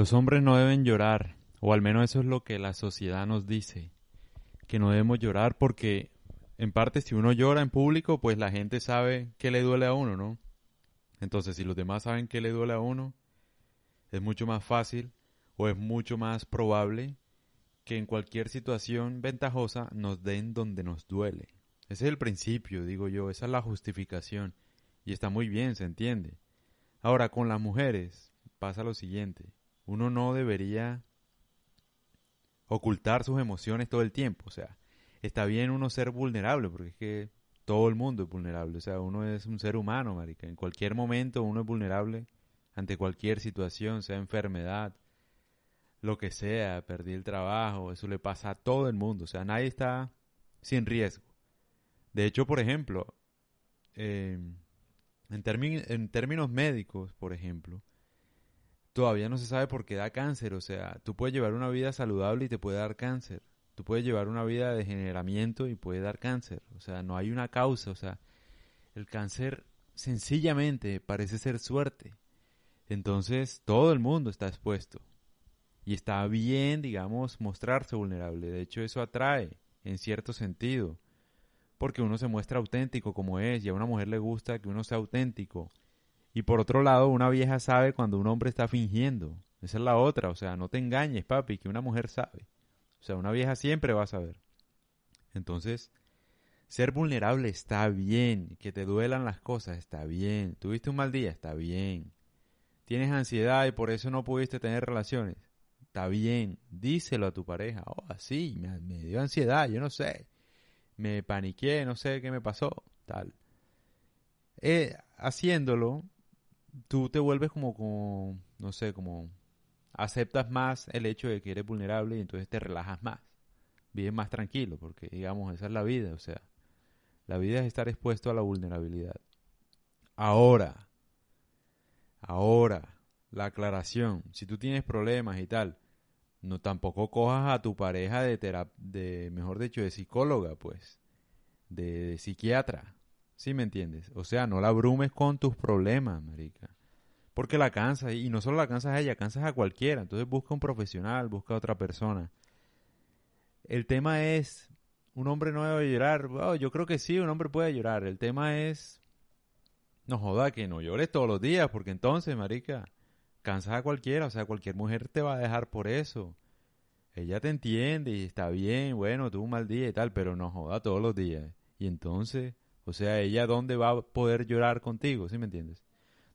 Los hombres no deben llorar, o al menos eso es lo que la sociedad nos dice, que no debemos llorar porque en parte si uno llora en público, pues la gente sabe que le duele a uno, ¿no? Entonces, si los demás saben que le duele a uno, es mucho más fácil o es mucho más probable que en cualquier situación ventajosa nos den donde nos duele. Ese es el principio, digo yo, esa es la justificación. Y está muy bien, se entiende. Ahora, con las mujeres pasa lo siguiente. Uno no debería ocultar sus emociones todo el tiempo. O sea, está bien uno ser vulnerable, porque es que todo el mundo es vulnerable. O sea, uno es un ser humano, marica. En cualquier momento uno es vulnerable ante cualquier situación, sea enfermedad, lo que sea, perdí el trabajo, eso le pasa a todo el mundo. O sea, nadie está sin riesgo. De hecho, por ejemplo, em, en, en términos médicos, por ejemplo, todavía no se sabe por qué da cáncer. O sea, tú puedes llevar una vida saludable y te puede dar cáncer. Tú puedes llevar una vida de degeneramiento y puede dar cáncer. O sea, no hay una causa. O sea, el cáncer sencillamente parece ser suerte. Entonces, todo el mundo está expuesto. Y está bien, digamos, mostrarse vulnerable. De hecho, eso atrae, en cierto sentido. Porque uno se muestra auténtico como es y a una mujer le gusta que uno sea auténtico. Y por otro lado, una vieja sabe cuando un hombre está fingiendo. Esa es la otra. O sea, no te engañes, papi, que una mujer sabe. O sea, una vieja siempre va a saber. Entonces, ser vulnerable está bien. Que te duelan las cosas está bien. Tuviste un mal día, está bien. Tienes ansiedad y por eso no pudiste tener relaciones está bien, díselo a tu pareja, oh, así, me, dio ansiedad, yo no sé, me paniqué, no sé qué me pasó, tal. Eh, haciéndolo, tú te vuelves como, no sé, como aceptas más el hecho de que eres vulnerable y entonces te relajas más, vives más tranquilo, porque digamos, esa es la vida, o sea, la vida es estar expuesto a la vulnerabilidad. Ahora, ahora, la aclaración, si tú tienes problemas y tal, no tampoco cojas a tu pareja de de mejor dicho de psicóloga pues de, psiquiatra ¿sí me entiendes? o sea no la abrumes con tus problemas marica porque la cansas y no solo la cansas a ella cansas a cualquiera entonces busca un profesional busca a otra persona el tema es un hombre no debe llorar oh, yo creo que sí un hombre puede llorar el tema es no joda que no llores todos los días porque entonces marica cansas a cualquiera, o sea, cualquier mujer te va a dejar por eso. Ella te entiende y está bien, bueno, tuvo un mal día y tal, pero no joda todos los días. Y entonces, o sea, ella dónde va a poder llorar contigo, ¿sí me entiendes?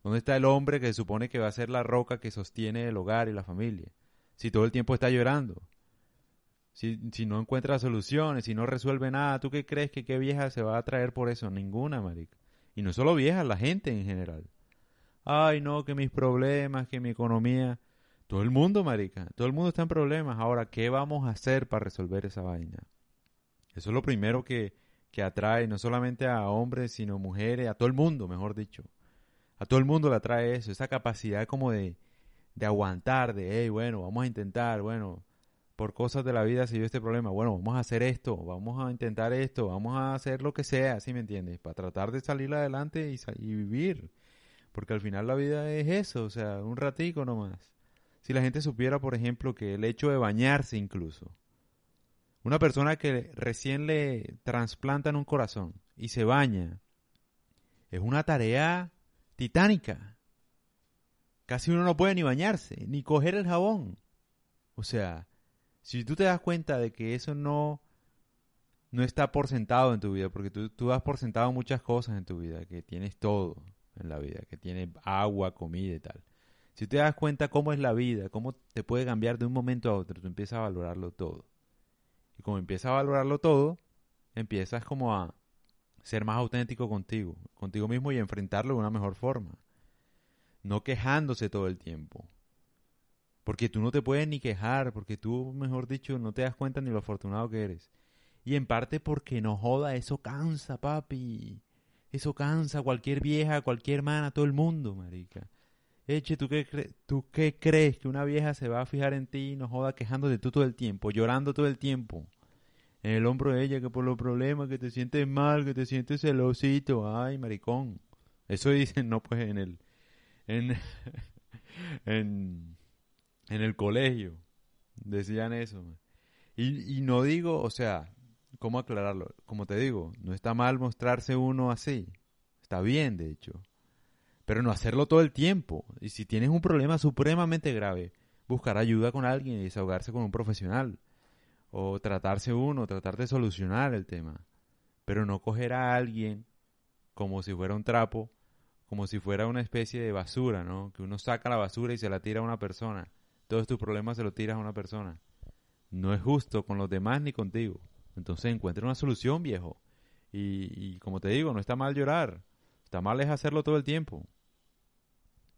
¿Dónde está el hombre que se supone que va a ser la roca que sostiene el hogar y la familia? Si todo el tiempo está llorando. Si, si no encuentra soluciones, si no resuelve nada, ¿tú qué crees que qué vieja se va a traer por eso? Ninguna, marica. Y no solo vieja, la gente en general ay no, que mis problemas, que mi economía. Todo el mundo, marica, todo el mundo está en problemas. Ahora, ¿qué vamos a hacer para resolver esa vaina? Eso es lo primero que, que atrae no solamente a hombres, sino mujeres, a todo el mundo, mejor dicho. A todo el mundo le atrae eso, esa capacidad como de, de aguantar, de, hey, bueno, vamos a intentar, bueno, por cosas de la vida se dio este problema, bueno, vamos a hacer esto, vamos a intentar esto, vamos a hacer lo que sea, ¿sí me entiendes? Para tratar de salir adelante y, y vivir. Porque al final la vida es eso, o sea, un ratico nomás. Si la gente supiera, por ejemplo, que el hecho de bañarse incluso, una persona que recién le trasplantan un corazón y se baña, es una tarea titánica. Casi uno no puede ni bañarse, ni coger el jabón. O sea, si tú te das cuenta de que eso no, no está por sentado en tu vida, porque tú, tú das por sentado muchas cosas en tu vida, que tienes todo, en la vida, que tiene agua, comida y tal. Si te das cuenta cómo es la vida, cómo te puede cambiar de un momento a otro, tú empiezas a valorarlo todo. Como empiezas a valorarlo todo, empiezas como a ser más auténtico contigo, contigo mismo y enfrentarlo de una mejor forma. No quejándose todo el tiempo. Porque tú no te puedes ni quejar, porque tú, mejor dicho, no te das cuenta ni lo afortunado que eres. Y en parte porque no joda, eso cansa, papi. Eso cansa a cualquier vieja, a cualquier hermana, a todo el mundo, marica. Eche, ¿tú qué, ¿tú qué crees que una vieja se va a fijar en ti y no joda quejándote tú todo el tiempo, llorando todo el tiempo? En el hombro de ella, que por los problemas, que te sientes mal, que te sientes celosito. Ay, maricón. Eso dicen, no, pues en el. En. en En el colegio decían eso. Y, y no digo, o sea, ¿cómo aclararlo? Como te digo, no está mal mostrarse uno así. Está bien, de hecho. Pero no hacerlo todo el tiempo. Y si tienes un problema supremamente grave, buscar ayuda con alguien y desahogarse con un profesional. O tratarse uno, tratar de solucionar el tema. Pero no coger a alguien como si fuera un trapo, como si fuera una especie de basura, ¿no? Que uno saca la basura y se la tira a una persona. Todos tus problemas se los tiras a una persona. No es justo con los demás ni contigo. Entonces encuentra una solución, viejo. Y, y como te digo, no está mal llorar. Está mal es hacerlo todo el tiempo.